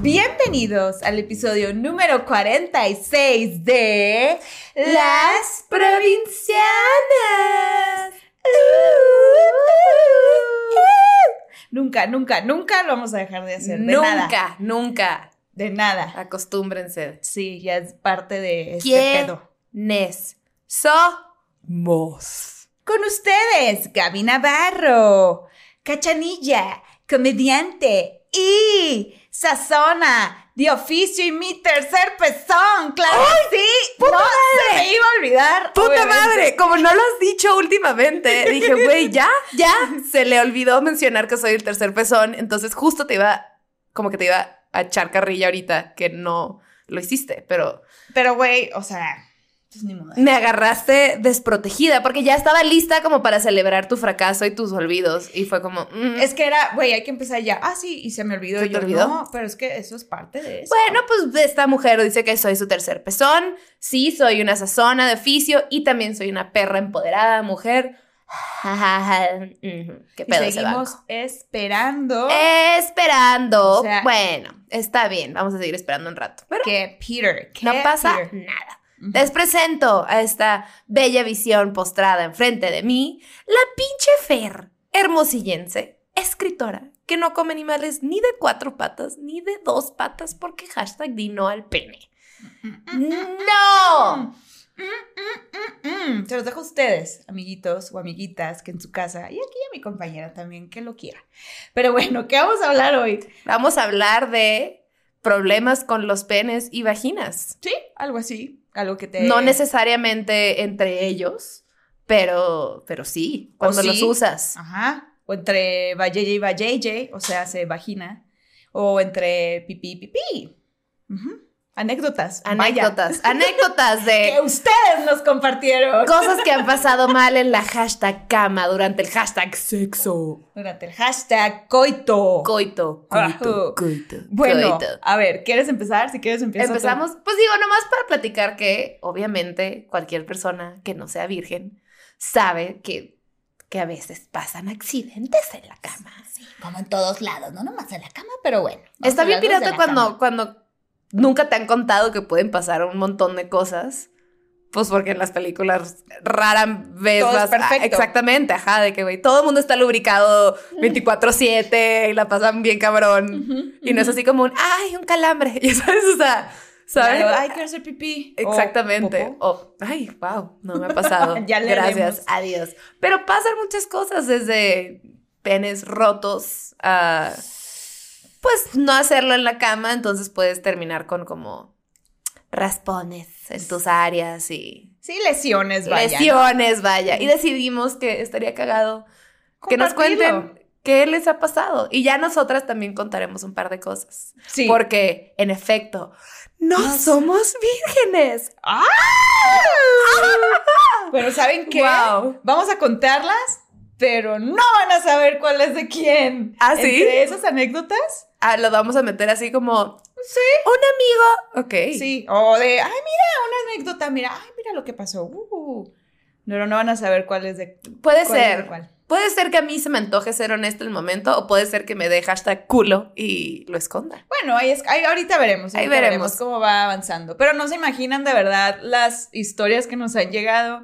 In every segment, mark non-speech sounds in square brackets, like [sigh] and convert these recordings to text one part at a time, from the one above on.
Bienvenidos al episodio número 46 de Las Provincianas. Nunca, nunca, nunca lo vamos a dejar de hacer. De nunca, nada. nunca. De nada. Acostúmbrense. Sí, ya es parte de este pedo. ¿Quiénes somos? Con ustedes, Gaby Navarro, Cachanilla, comediante y Sazona, de oficio y mi tercer pezón, claro que sí. puta no madre! se me iba a olvidar. ¡Puta obviamente. madre! Como no lo has dicho últimamente, [laughs] dije, güey, ya, ya. Se le olvidó mencionar que soy el tercer pezón, entonces justo te iba, como que te iba a echar carrilla ahorita que no lo hiciste, pero Pero, güey, o sea, pues ni modo. me agarraste desprotegida porque ya estaba lista como para celebrar tu fracaso y tus olvidos y fue como, mm, Es que era, güey, hay que empezar ya. Ah, sí, y se me olvidó. ¿Se Y te yo, olvidó? No, pero es que eso es parte de eso. Bueno, pues esta mujer dice que soy su tercer pezón. Sí, soy una sazona de oficio y también soy una perra empoderada, mujer. Qué y pedo ese seguimos esperando Esperando. O sea- bueno, está bien. Vamos a seguir esperando un rato. Pero que Peter, que no pasa Peter. nada. Les presento a esta bella visión postrada enfrente de mí, la pinche Fer, hermosillense, escritora, que no come animales ni de cuatro patas ni de dos patas porque hashtag di no al pene. ¡No! Mm, mm, mm, mm. Se los dejo a ustedes, amiguitos o amiguitas, que en su casa, y aquí a mi compañera también, que lo quiera. Pero bueno, ¿qué vamos a hablar hoy? Vamos a hablar de problemas con los penes y vaginas. Sí, algo así, algo que te... No necesariamente entre ellos, pero, pero sí, cuando sí. los usas. Ajá, o entre vayeye y vayeye, o sea, se vagina, o entre pipí y pipí. Ujú. Anécdotas. vaya, Anécdotas, anécdotas [laughs] que de ustedes nos compartieron. cosas que han [laughs] pasado mal en la hashtag cama durante el hashtag sexo. Durante el hashtag coito. Coito, Ajá. coito, coito. bueno, coito. a ver, ¿quieres empezar? Si quieres empezar. Empezamos, pues digo, nomás para platicar que obviamente cualquier persona que no sea virgen sabe que, que a veces pasan accidentes en la cama. Como en todos lados, no nomás en la cama, pero bueno. Está bien pirata cuando, cama. cuando nunca te han contado que pueden pasar un montón de cosas. Pues porque en las películas rara vez Todo es vas- perfecto. ah, exactamente, ajá, de que güey, todo el mundo está lubricado 24/7 y la pasan bien cabrón. Y no es así como un, ay, un calambre, [laughs] y sabes, o sea, ¿sabes? Claro, ay, quiero hacer pipí. Exactamente. O, ay, wow, no me ha pasado. [laughs] Ya le Gracias, adiós. Pero pasan muchas cosas desde penes rotos a pues no hacerlo en la cama, entonces puedes terminar con como raspones en tus áreas y Sí, lesiones, vaya. ¿no? lesiones, vaya. Y decidimos que estaría cagado que nos cuenten qué les ha pasado. Y ya nosotras también contaremos un par de cosas. Sí. Porque, en efecto, no No somos vírgenes. ¡Ah! [laughs] Pero ¿saben qué? Wow. Vamos a contarlas, pero no van a saber cuál es de quién. ¿Ah, sí? Entre esas anécdotas, Ah, lo vamos a meter así como sí. un amigo. Ok. Sí, o de, ay, mira, una anécdota, mira, ay, mira lo que pasó. Uh. Pero no van a saber cuál es de Puede cuál de ser. cuál. Puede ser que a mí se me antoje ser honesta el momento o puede ser que me dé hashtag culo y lo esconda. Bueno, ahí es, ahí ahorita veremos. Ahí ahorita veremos. cómo va avanzando. Pero no se imaginan de verdad las historias que nos han llegado.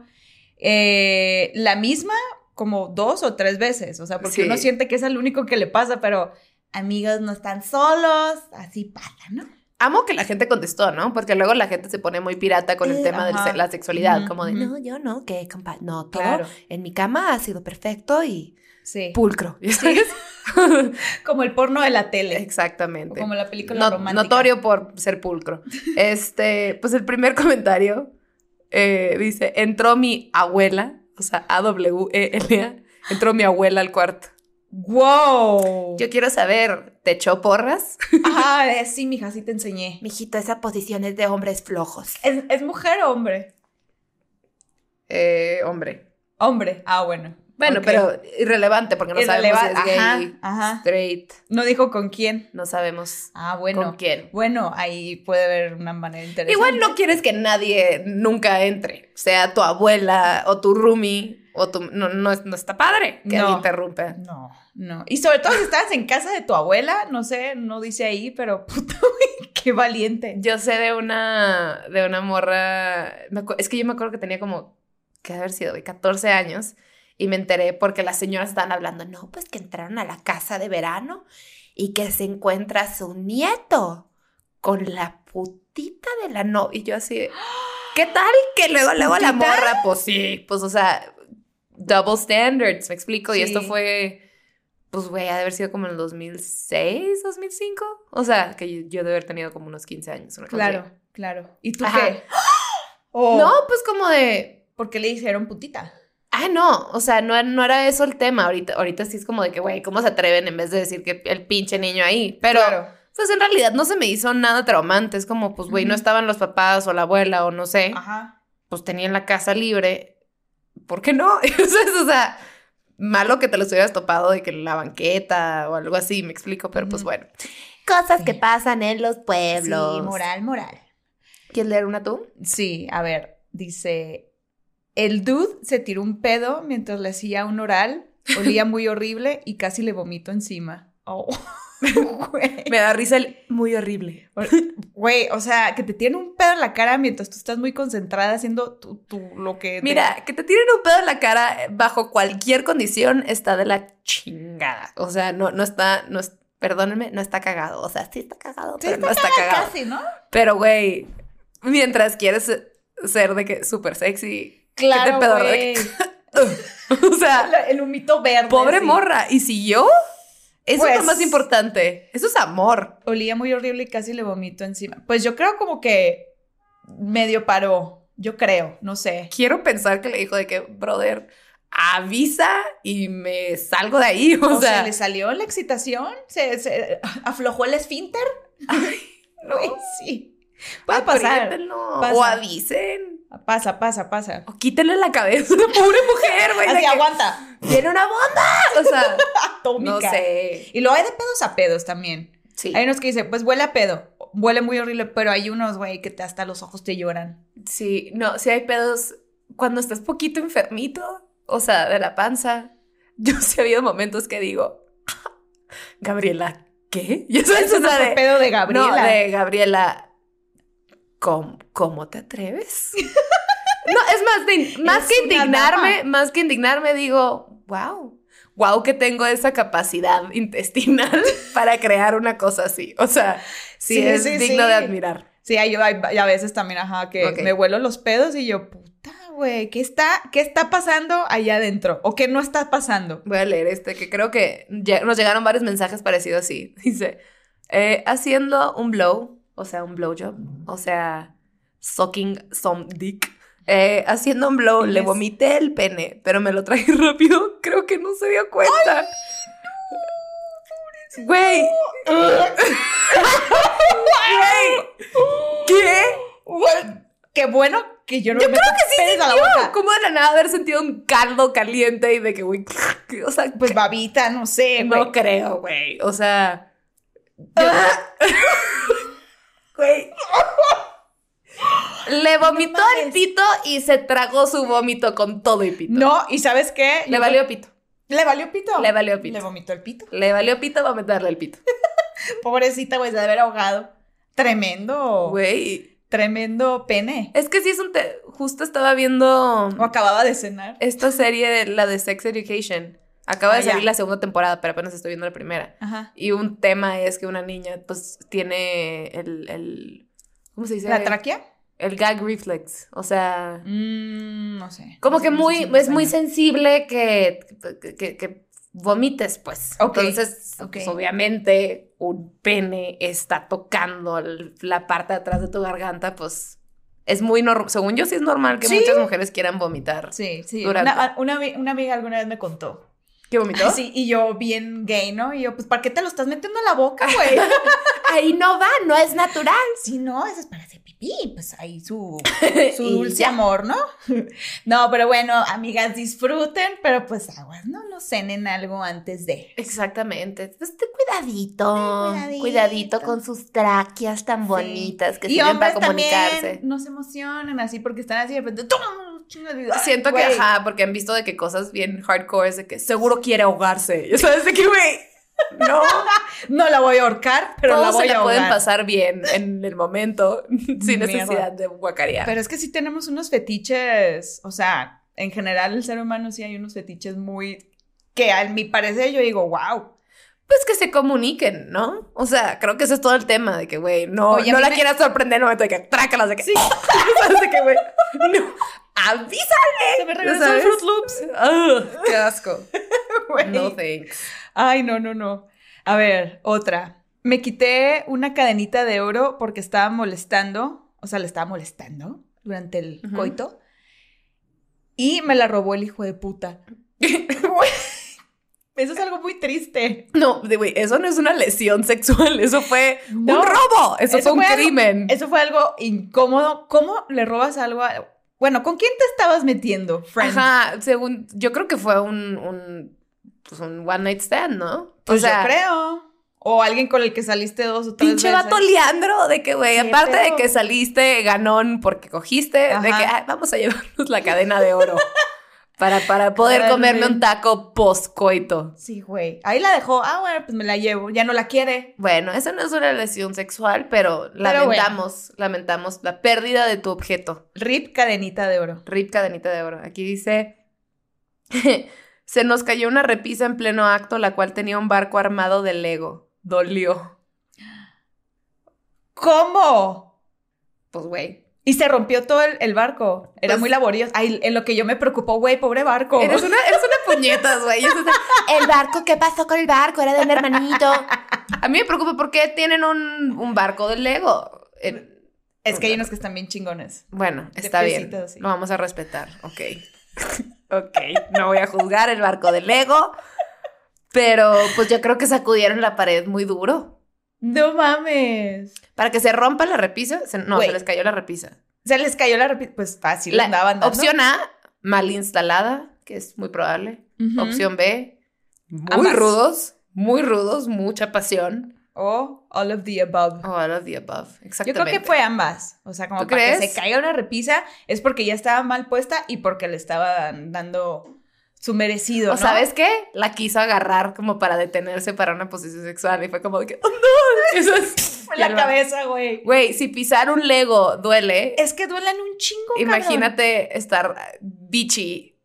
eh, la misma como dos o tres veces. O sea, porque Sí. uno siente que es el único que le pasa, pero amigos no están solos. Así pasa, ¿no? Amo que la gente contestó, ¿no? Porque luego la gente se pone muy pirata con el Eh, tema de la sexualidad, como de, no, yo no, que compa no, todo Claro. en mi cama ha sido perfecto y Sí. pulcro. [laughs] [laughs] Como el porno de la tele. O Exactamente. como la película No- romántica. notorio por ser pulcro. [laughs] Este, pues el primer comentario eh, dice, entró mi abuela, o sea, A-W-E-L-A, entró mi abuela al cuarto. ¡Wow! Yo quiero saber, ¿te echó porras? [laughs] Ah, sí, mija, sí te enseñé. Mijito, esa posición es de hombres flojos. ¿Es, es mujer o hombre? Eh, hombre. Hombre. Ah, bueno. Bueno, pero irrelevante porque no sabemos si es gay, ajá, ajá. straight, No dijo con quién. no sabemos Ah, bueno. con quién. Bueno, ahí puede haber una manera interesante. Igual no quieres que nadie nunca entre, sea tu abuela o tu roomie. O tú, no, no, no está padre que No. interrumpe. No, no. Y sobre todo si estabas en casa de tu abuela, no sé, no dice ahí, pero [laughs] puta, güey, qué valiente. Yo sé de una, de una morra, es que yo me acuerdo que tenía como, que haber sido, güey, 14 años, y me enteré porque las señoras estaban hablando, no, pues que entraron a la casa de verano y que se encuentra su nieto con la putita de la novia. Y yo así, [gasps] ¿qué tal? Que luego, luego la morra, pues sí, pues o sea, double standards, me explico, y esto fue... Pues, güey, ha de haber sido como en el 2006, 2005. O sea, que yo, yo de haber tenido como unos 15 años. una cosa. Claro, claro. ¿Y tú Ajá. qué? [gasps] Oh, No, pues como de. ¿Por qué le dijeron putita? Ah, no. O sea, no, no era eso el tema. Ahorita, ahorita sí es como de que, güey, ¿cómo se atreven en vez de decir que el pinche niño ahí? Pero, Claro. pues en realidad no se me hizo nada traumante. Es como, pues, güey, no estaban los papás o la abuela o no sé. Ajá. Pues tenían la casa libre. ¿Por qué no? [laughs] Entonces, o sea, malo que te los hubieras topado de que la banqueta o algo así, me explico. Pero pues bueno. Cosas Sí. que pasan en los pueblos. Sí, moral, moral. ¿Quieres leer una tú? Sí, a ver, dice, el dude se tiró un pedo mientras le hacía un oral, olía muy horrible y casi le vomito encima. Oh, [laughs] [laughs] güey. Me da risa el muy horrible. Güey, o sea, que te tiene un pedo en la cara mientras tú estás muy concentrada haciendo tu, tu- lo que... te- Mira, que te tiren un pedo en la cara bajo cualquier condición está de la chingada. O sea, no, no está, no es, perdónenme, no está cagado. O sea, sí está cagado, Sí, pero está no está cagado. Casi, ¿no? Pero, güey, mientras quieres ser de que súper sexy, Claro, pedo, güey. [laughs] o sea, El humito verde. pobre sí. morra. ¿Y si yo? Eso es lo Pues- más importante. Eso es amor. Olía muy horrible y casi le vomito encima. Pues yo creo como que medio paró. Yo creo, no sé. Quiero pensar que le dijo de que, brother, avisa y me salgo de ahí. [laughs] O, O sea, sea, ¿le salió la excitación? ¿Se, se aflojó el esfínter? [laughs] no. Güey, sí. Puede pasar. Pasa. O avisen. Pasa, pasa, pasa. O quítenle la cabeza a [laughs] una pobre mujer, güey. Así que aguanta. Tiene una bomba. O sea, [laughs] Atómica. no sé. Y luego hay de pedos a pedos también. Sí. Hay unos que dicen, pues huele a pedo. Huele muy horrible, pero hay unos, güey, que te- hasta los ojos te lloran. Sí, no, sí hay pedos. Cuando estás poquito enfermito, o sea, de la panza, yo [laughs] sí ha habido momentos que digo, Gabriela, ¿qué? Y eso es Eso no de, pedo de Gabriela. No, de Gabriela, ¿cómo, cómo te atreves? [laughs] no, es más, de- más Es que indignarme, más que indignarme, digo, wow. Wow, que tengo esa capacidad intestinal [laughs] para crear una cosa así. O sea, sí, Sí, es sí, digno sí. de admirar. Sí, hay a veces también, ajá, que me huelo los pedos y yo, puta, güey, ¿qué está, ¿qué está pasando allá adentro? ¿O qué no está pasando? Voy a leer este, que creo que nos llegaron varios mensajes parecidos así. [laughs] Dice, eh, haciendo un blow, o sea, un blowjob, o sea, sucking some dick. Eh, haciendo un blow, le vomité el pene, pero me lo traje [laughs] rápido. Creo que no se dio cuenta. Güey. Güey. ¿Qué? Qué bueno que yo no Yo me creo que sí sintió. Como de la nada haber sentido un caldo caliente y de que, güey, [laughs] o sea, Pues babita, no sé. No creo, güey. O sea. yo- [laughs] Güey. Le vomitó el pito y se tragó su vómito con todo y pito. No, ¿y sabes qué? Le valió pito. ¿Le valió pito? Le valió pito. Le vomitó el pito. Le valió pito vomitarle el pito. [laughs] Pobrecita, güey, se debe haber ahogado. Tremendo. Güey. Tremendo pene. Es que sí es un. te- Justo estaba viendo O acababa de cenar. esta serie, la de Sex Education. Acaba Ah, de salir ya. la segunda temporada, pero apenas estoy viendo la primera. Ajá. Y un tema es que una niña, pues, tiene el. el ¿Cómo se dice? ¿La tráquea? el gag reflex. O sea, Mm, no sé. como No que sé, muy, es muy sensible que, que, que- que vomites, pues. Ok, Entonces, pues, obviamente, un pene está tocando el- la parte de atrás de tu garganta, pues. Es muy normal, según yo sí es normal que Sí. muchas mujeres quieran vomitar. Sí, sí. Durante- Una, una amiga alguna vez me contó. ¿Qué vomitó? Sí, y yo bien gay, ¿no? Y yo, pues, ¿para qué te lo estás metiendo en la boca, güey? [laughs] Ahí no va, no es natural. Sí, no, eso es para hacer pipí, pues ahí su, [laughs] su dulce amor, ¿no? [laughs] No, pero bueno, amigas, disfruten, pero pues aguas, no no cenen algo antes de. Exactamente. Pues ten cuidadito, Cuidadito. cuidadito. con sus tráqueas tan bonitas que y sirven para comunicarse. también no se emocionen así porque están así de repente ¡tum! Chingo de ay, Siento que, ajá, porque han visto de que cosas bien hardcore es de que seguro quiere ahogarse. Ya [laughs] sabes de que, güey, no. No la voy a ahorcar, pero la Todos voy se a la pueden pasar bien en el momento [laughs] sin Mierda. necesidad de guacarear. Pero es que sí tenemos unos fetiches, o sea, en general el ser humano sí hay unos fetiches muy que a mi parecer yo digo, wow. Pues que se comuniquen, ¿no? O sea, creo que ese es todo el tema de que, güey, no, Oye, no la me- quieras sorprender en el momento de que trácalas de que. Sí. [laughs] ¿Sabes de que, güey? No. ¡Avísale! Se me regresó el Fruit Loops. Ugh, ¡Qué asco! [laughs] No thanks. Ay, no, no, no. A ver, otra. Me quité una cadenita de oro porque estaba molestando, o sea, le estaba molestando durante el coito. Y me la robó el hijo de puta. [laughs] Eso es algo muy triste. No, güey, eso no es una lesión sexual, eso fue No, un robo, eso, eso fue un fue algo- crimen. Eso fue algo incómodo. ¿Cómo le robas algo a... Bueno, ¿con quién te estabas metiendo, friend? Ajá, según, yo creo que fue un, un, pues un one night stand, ¿no? Pues yo creo. O alguien con el que saliste dos o tres Pinche veces. vato Leandro, de que, güey, ¿Qué aparte de que saliste ganón porque cogiste, de que "Ay, vamos a llevarnos la cadena de oro [laughs] para, para poder comerme un taco post-coito. Sí, güey. Ahí la dejó. Ah, bueno, pues me la llevo. Ya no la quiere. Bueno, eso no es una lesión sexual, pero, Pero bueno. lamentamos, lamentamos la pérdida de tu objeto. Rip cadenita de oro. Rip cadenita de oro. Aquí dice, [laughs] se nos cayó una repisa en pleno acto, la cual tenía un barco armado de Lego. Dolió. ¿Cómo? Pues, güey. Y se rompió todo el, el barco. Era Pues- muy laborioso. Ay, en lo que yo me preocupó, güey, pobre barco. Eres una, eres una puñetas, güey. El barco, ¿qué pasó con el barco? Era de un hermanito. A mí me preocupa por qué tienen un, un barco de Lego. Es que hay unos que están bien chingones. bueno, está bien. sí. Lo vamos a respetar. Ok. [laughs] ok. No voy a juzgar el barco de Lego. Pero pues yo creo que sacudieron la pared muy duro. No mames. Para que se rompa la repisa. se- no, se les cayó la repisa. Se les cayó la repita. Pues fácil, La- andaban dando. opción A, mal instalada, que es muy probable. Opción B, muy Ambas. rudos, muy rudos, mucha pasión. O all of the above. Oh, all of the above. Yo Exactamente. creo que fue ambas. O sea, como ¿Tú para que crees? se caiga una repisa es porque ya estaba mal puesta y porque le estaban dando su merecido. O ¿no? sabes qué? La quiso agarrar como para detenerse para una posición sexual y fue como de que, oh no, [laughs] eso es [laughs] la cabeza, güey. Güey, si pisar un Lego duele, Es que duelen un chingo, cabrón. imagínate estar bichi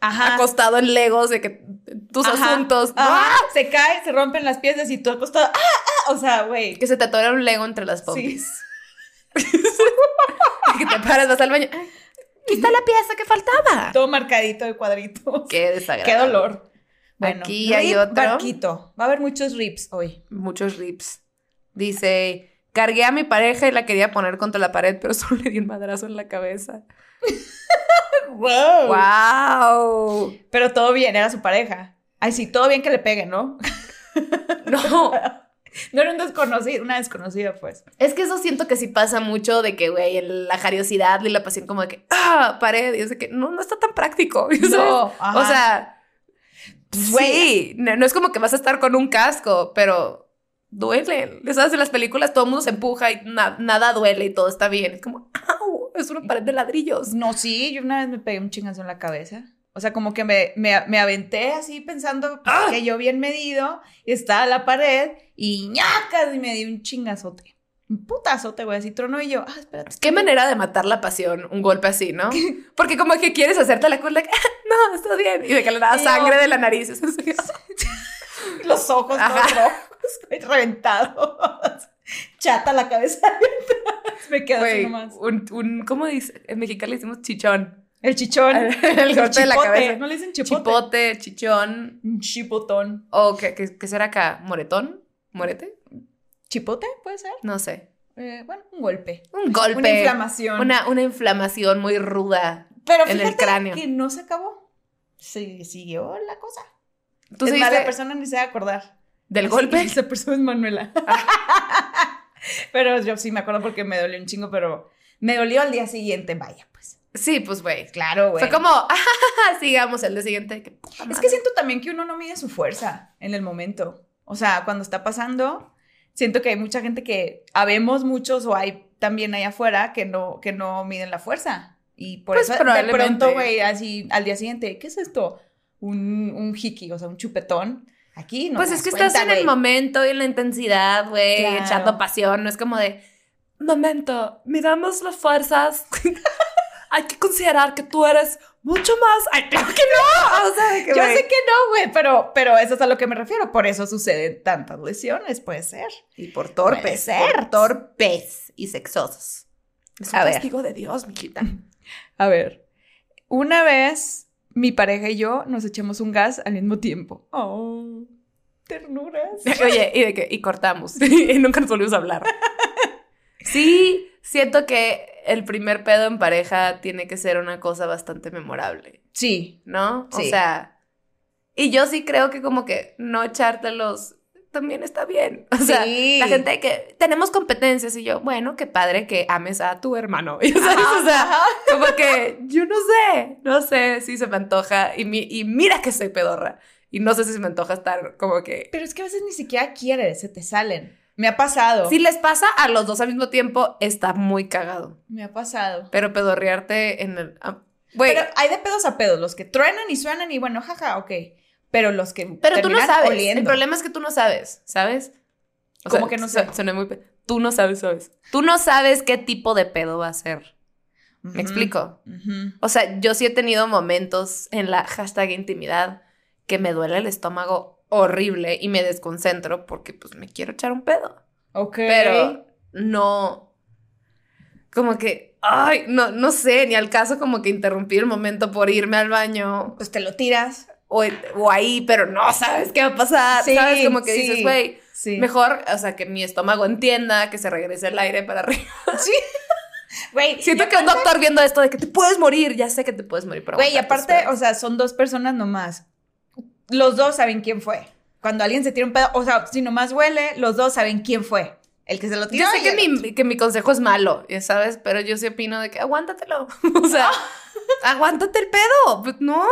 Ajá. acostado en Legos de que tus Ajá. asuntos, Ajá. ¡ah! Se cae, se rompen las piezas y tú acostado. ¡Ah! ah! O sea, güey. que se te atora un Lego entre las pompis. Y [laughs] que te paras, vas al baño. Aquí está la pieza que faltaba. Todo marcadito de cuadritos. Qué desagradable. Qué dolor. Bueno, Aquí hay otro. barquito. Va a haber muchos rips hoy. Muchos rips. Dice, cargué a mi pareja y la quería poner contra la pared, pero [laughs] solo le di un madrazo en la cabeza. [laughs] Wow. ¡Wow! Pero todo bien, era su pareja. Ay, sí, todo bien que le pegue, ¿no? [laughs] No, [laughs] No era un desconocido, una desconocida, pues. es que eso siento que sí pasa mucho de que, güey, la jariosidad y la pasión como de que, ah, pared, y es de que no, no está tan práctico. [laughs] ¿sabes? No, ajá. O sea, Güey. sí, no, no es como que vas a estar con un casco, pero duele. ¿Sabes? En las películas todo el mundo se empuja y na- nada duele y todo está bien. Es como, ¡au! Es una pared de ladrillos. No, sí, yo una vez me pegué un chingazo en la cabeza. O sea, como que me, me, me aventé así pensando pues, ¡Ah! que yo bien medido, y estaba la pared y ñacas y me di un chingazote. Un putazote, güey, así trono y yo, ah, espérate. Qué manera de matar la pasión, un golpe así, ¿no? [laughs] Porque como que quieres hacerte la cuerda, no, está bien. Y de que le da Y yo- sangre de la nariz. [laughs] Eso es- [laughs] Los ojos todos rojos, reventados. Chata la cabeza. me quedo así nomás. un, un, ¿cómo dice? En Mexicali le decimos chichón. El chichón. [laughs] El golpe de la cabeza. ¿No le dicen chipote? Chipote, chichón. Chipotón. ¿O qué, qué, qué será acá? ¿Moretón? ¿Morete? ¿Chipote puede ser? No sé. Eh, bueno, un golpe. Un golpe. Una inflamación. Una, una inflamación muy ruda. Pero en el fíjate cráneo. que no se acabó. Se siguió la cosa. ¿Tú es más, la persona ni se va a acordar. del golpe? Esa persona es Manuela. [laughs] pero yo sí me acuerdo porque me dolió un chingo, pero me dolió al día siguiente, vaya, pues. Sí, pues, güey. Claro, güey. Fue como, [laughs] ah, sigamos el día siguiente. qué puta Es que siento también que uno no mide su fuerza en el momento. O sea, cuando está pasando, siento que hay mucha gente que habemos muchos o hay también allá afuera que no, que no miden la fuerza Y por Pues eso de pronto, güey, así al día siguiente, ¿qué es esto? Un, un hiki, o sea, un chupetón. Aquí no pues es que das estás cuenta, en el güey. momento y en la intensidad, güey, Claro. echando pasión. No es como de, momento, miramos las fuerzas. [laughs] Hay que considerar que tú eres mucho más. Ay, claro [laughs] que no. O sea, de que, Yo sé que no, güey, pero, pero eso es a lo que me refiero. Por eso suceden tantas lesiones, puede ser. Y por Puede torpes. ser. Por torpes y sexosos. Es un A ver. castigo de Dios, mijita. A ver, una vez mi pareja y yo nos echamos un gas al mismo tiempo. Oh, ternuras. [laughs] Oye, y de que, y cortamos. [laughs] y nunca nos volvimos a hablar. Sí, siento que el primer pedo en pareja tiene que ser una cosa bastante memorable, Sí, ¿no? O Sí. sea, y yo sí creo que como que no echártelos también está bien. [laughs] O sea, Sí. la gente que tenemos competencias y yo, bueno, qué padre que ames a tu hermano. Y, [laughs] ¿sabes? O sea, como que yo no sé, no sé si se me antoja y, mi- y mira que soy pedorra. Y no sé si se me antoja estar como que... pero es que a veces ni siquiera quieres, se te salen. Me ha pasado. Si les pasa a los dos al mismo tiempo, está muy cagado. Me ha pasado. Pero pedorrearte en el... ah, Güey, Pero hay de pedos a pedos, los que truenan y suenan y bueno, jaja, ok. Pero los que pero tú no sabes. oliendo. El problema es que tú no sabes, ¿sabes? O ¿Cómo que no sé? su- Suena muy... Tú no sabes, ¿sabes? Tú no sabes qué tipo de pedo va a ser. ¿Me explico? O sea, yo sí he tenido momentos en la hashtag intimidad que me duele el estómago horrible y me desconcentro porque pues me quiero echar un pedo. Ok. Pero no, como que, ay, no, no sé, ni al caso como que interrumpir el momento por irme al baño Pues te lo tiras. o, o ahí, pero no sabes qué va a pasar, Sí, ¿sabes? Como que sí. dices, güey, Sí. mejor, o sea, que mi estómago entienda, que se regrese el aire para arriba. [laughs] Sí. Güey, Siento que un doctor viendo esto de que te puedes morir, ya sé que te puedes morir, pero... Güey, aparte, o sea, son dos personas nomás. Los dos saben quién fue. Cuando alguien se tira un pedo, o sea, si nomás huele, los dos saben quién fue. El que se lo tiró. Yo sé que mi, que mi consejo es malo, ya sabes, pero yo sí opino de que aguántatelo. [laughs] o sea, [laughs] aguántate el pedo. Pues no.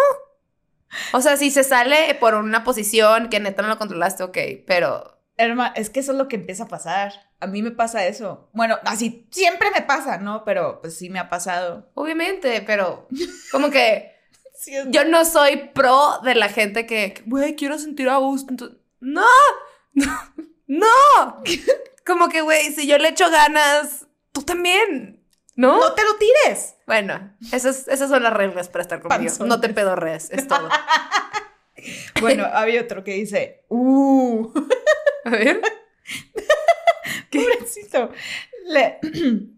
O sea, si se sale por una posición que neta no lo controlaste, ok, pero Herma, es que eso es lo que empieza a pasar. A mí me pasa eso. Bueno, así siempre me pasa, ¿no? Pero pues sí me ha pasado. obviamente, pero como que Yo no soy pro de la gente que, güey, quiero sentir a gusto. entonces- no, no. Como que, güey, si yo le echo ganas, tú también, ¿no? No te lo tires. Bueno, esas, esas son las reglas para estar conmigo. Panzones. No te pedorrees, es todo. [laughs] Bueno, había otro que dice, uh, A ver. [laughs] pobrecito. Le, [clears throat]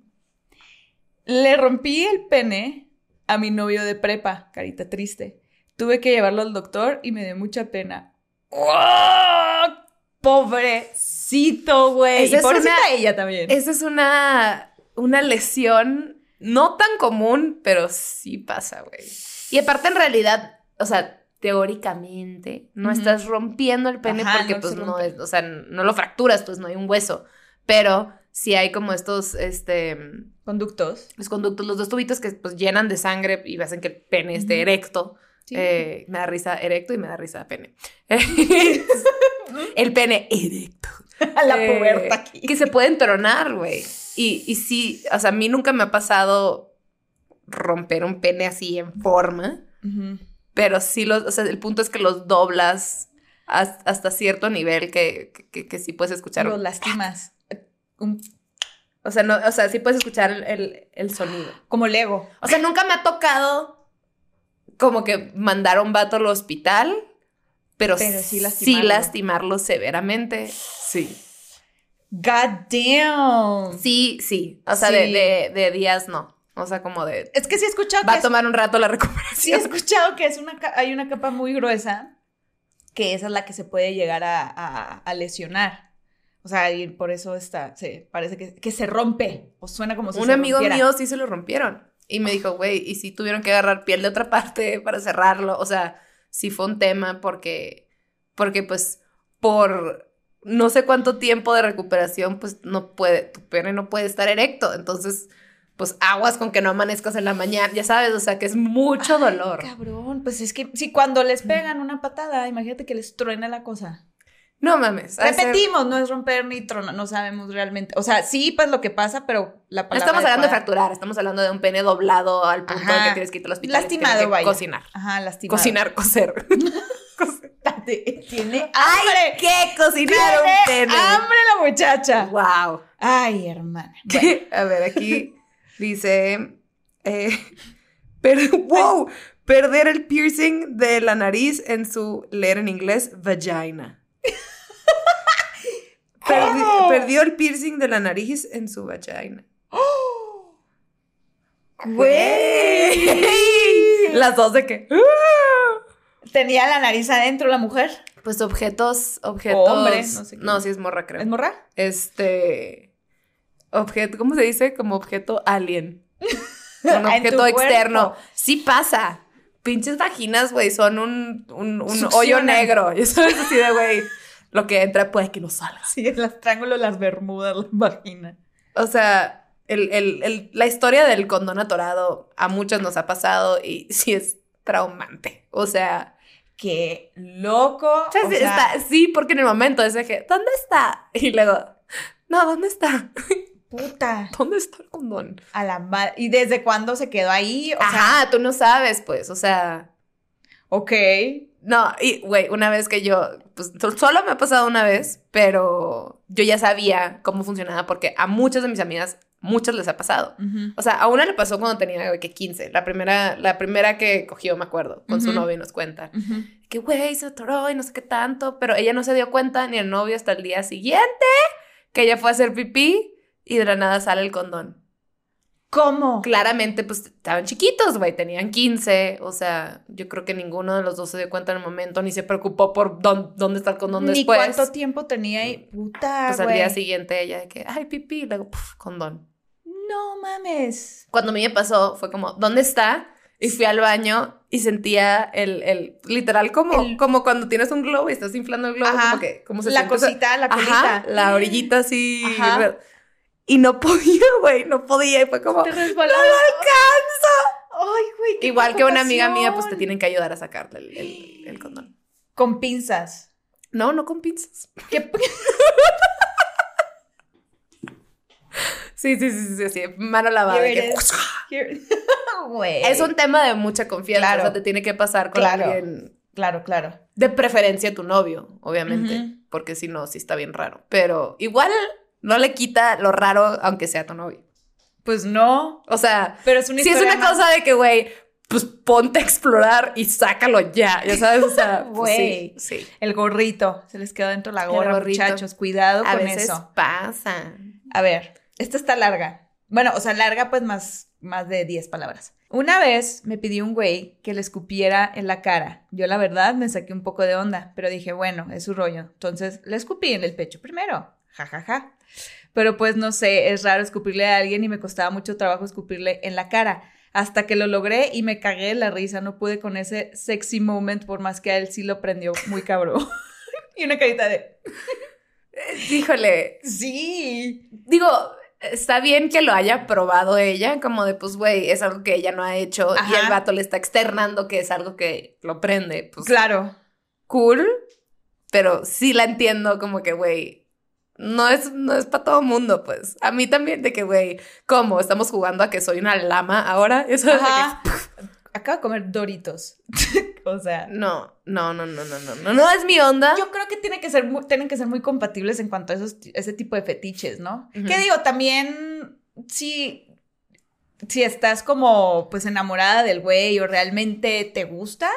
le rompí el pene a mi novio de prepa, carita triste. Tuve que llevarlo al doctor y me dio mucha pena. ¡Oh! Pobrecito, güey. Esa Y es pobrecita una- ella también. Esa es una, una lesión no tan común, pero sí pasa, güey. Y aparte, en realidad, o sea, teóricamente, no estás rompiendo el pene Ajá, porque, no pues, no es, o sea, no lo fracturas, pues, no hay un hueso. Pero sí hay como estos, este, Conductos. los conductos, los dos tubitos que, pues, llenan de sangre y hacen que el pene esté erecto. Sí. Eh, me da risa erecto y me da risa pene. [laughs] el pene erecto. a [laughs] la Eh, puberta aquí. Que se pueden tronar, güey. Y, y sí, o sea, a mí nunca me ha pasado romper un pene así en forma, pero sí, los, o sea, el punto es que los doblas has- hasta cierto nivel que, que, que sí puedes escuchar. Lo lastimas. Un- O sea, no, o sea, sí puedes escuchar el, el- el sonido. como Lego. O sea, nunca me ha tocado como que mandar a un vato al hospital, pero, Pero sí sí, lastimarlo. lastimarlo severamente. Sí. God damn. Sí, sí. O sea, Sí. de, de, de días no. O sea, como de... Es que sí he escuchado Va que a es- tomar un rato la sí he recuperación. escuchado que es una hay una capa muy gruesa que esa es la que se puede llegar a, a- a lesionar. O sea, y por eso está, se, parece que, que se rompe. O suena como si un se amigo rompiera. mío sí se lo rompieron. Y me dijo, güey, ¿y si tuvieron que agarrar piel de otra parte para cerrarlo? O sea, sí fue un tema porque, porque pues, por no sé cuánto tiempo de recuperación, pues no puede, tu pene no puede estar erecto. Entonces, pues aguas con que no amanezcas en la mañana, ya sabes, o sea, que es mucho dolor. Cabrón, pues es que si cuando les pegan una patada, imagínate que les truene la cosa. No mames. de ser- Repetimos, no es romper ni tronar, no sabemos realmente. O sea, sí, pues lo que pasa, pero la No palabra. estamos hablando de fracturar, estamos hablando de un pene doblado al punto de Ajá. que tienes que ir al hospital. Lastimado, que vaya. Cocinar. Ajá, lastimado. Cocinar, coser. [laughs] Tiene ¡Ay, hambre. qué! Cocinar un pene. hambre la muchacha. ¡Wow! Ay, hermana. Bueno, A ver, aquí dice. eh, [laughs] per- ¡Wow! Perder el piercing de la nariz en su leer en inglés, vagina. [laughs] Perdió el piercing de la nariz en su vagina. [gasps] Güey. Las dos de que. Tenía la nariz adentro la mujer. Pues objetos, objetos. Hombre, no sé. No, sí es morra, creo. ¿Es morra? Este. Objeto, ¿cómo se dice? Como objeto alien. [laughs] Un objeto externo. cuerpo. Sí pasa. Pinches vaginas, güey, son un, un, hoyo negro. [laughs] Y eso es así de, güey, lo que entra puede que no salga. Sí, el triángulo, las bermudas, la vagina. O sea, el, el- el- la historia del condón atorado a muchos nos ha pasado y [laughs] sí es traumante. O sea, Qué loco. o sea, o sea, está- sí, porque en el momento es de que, ¿dónde está? [laughs] Y luego, no, ¿dónde está? Puta. [laughs] ¿Dónde está el condón? A la madre. ¿Y desde cuándo se quedó ahí? O sea, Ajá, tú no sabes, pues, o sea, ok. no, y, güey, una vez que yo, pues, so- solo me ha pasado una vez, pero yo ya sabía cómo funcionaba porque a muchas de mis amigas, muchas les ha pasado. O sea, a una le pasó cuando tenía, güey, que 15, la primera, la primera que cogió, me acuerdo, con su novio y nos cuenta. Que, güey, se atoró y no sé qué tanto, pero ella no se dio cuenta ni el novio hasta el día siguiente, que ella fue a hacer pipí y de la nada sale el condón. ¿Cómo? claramente, pues estaban chiquitos, güey, tenían 15, o sea, yo creo que ninguno de los dos se dio cuenta en el momento, ni se preocupó por dón- dónde está el condón Ni después. cuánto tiempo tenía ahí. Puta, Pues al día siguiente ella de que, ay, pipí, y luego, puf, condón. No mames. Cuando a mí me pasó, fue como, ¿dónde está? Y fui al baño y sentía el, el literal como, El- como cuando tienes un globo y estás inflando el globo, Ajá. como que, como se La esa- cosita, la Ajá, colita. la orillita así. Ajá. Y no podía, [laughs] güey, no podía. Y fue como, Te ¡no lo alcanzo! Ay, güey. Igual que una amiga mía, pues te tienen que ayudar a sacarle el, el- el condón. Con pinzas. No, no con pinzas. ¿Qué? [laughs] Sí, sí, sí, sí, sí, mano lavada. que-. [laughs] Es un tema de mucha confianza, Claro. o sea, te tiene que pasar con Claro. alguien, Claro, claro. de preferencia tu novio, obviamente, porque si no, sí está bien raro. Pero igual no le quita lo raro aunque sea tu novio. Pues no. O sea, Pero es una si es una más- cosa de que, güey, pues ponte a explorar y sácalo ya, ya sabes, o sea, [laughs] pues Güey. sí, sí. El gorrito. Se les quedó dentro la gorra, muchachos. Cuidado A con veces eso. pasa. A ver, esta está larga. Bueno, o sea, larga pues más, más de 10 palabras. Una vez me pidió un güey que le escupiera en la cara. Yo la verdad me saqué un poco de onda, pero dije, bueno, es su rollo. Entonces le escupí en el pecho primero. Ja, ja, ja. Pero pues no sé, es raro escupirle a alguien y me costaba mucho trabajo escupirle en la cara. Hasta que lo logré y me cagué la risa. No pude con ese sexy moment, por más que a él sí lo prendió muy cabrón. [laughs] y una carita de... Híjole, Sí. digo, está bien que lo haya probado ella, como de, pues, güey, es algo que ella no ha hecho y el vato le está externando que es algo que lo prende. Pues, Claro. cool, pero sí la entiendo como que, güey, no es, no es para todo mundo, pues. A mí también, de que, güey, ¿cómo? Estamos jugando a que soy una lama ahora. [laughs] Eso Ajá. es [laughs] de Acabo de comer doritos. [laughs] o sea. No, no, no, no, no, no, no, no es mi onda. Yo creo que, tiene que ser tienen que ser muy compatibles en cuanto a esos, ese tipo de fetiches, ¿no? Uh. Que digo, también, sí, si estás como pues enamorada del güey o realmente te gusta,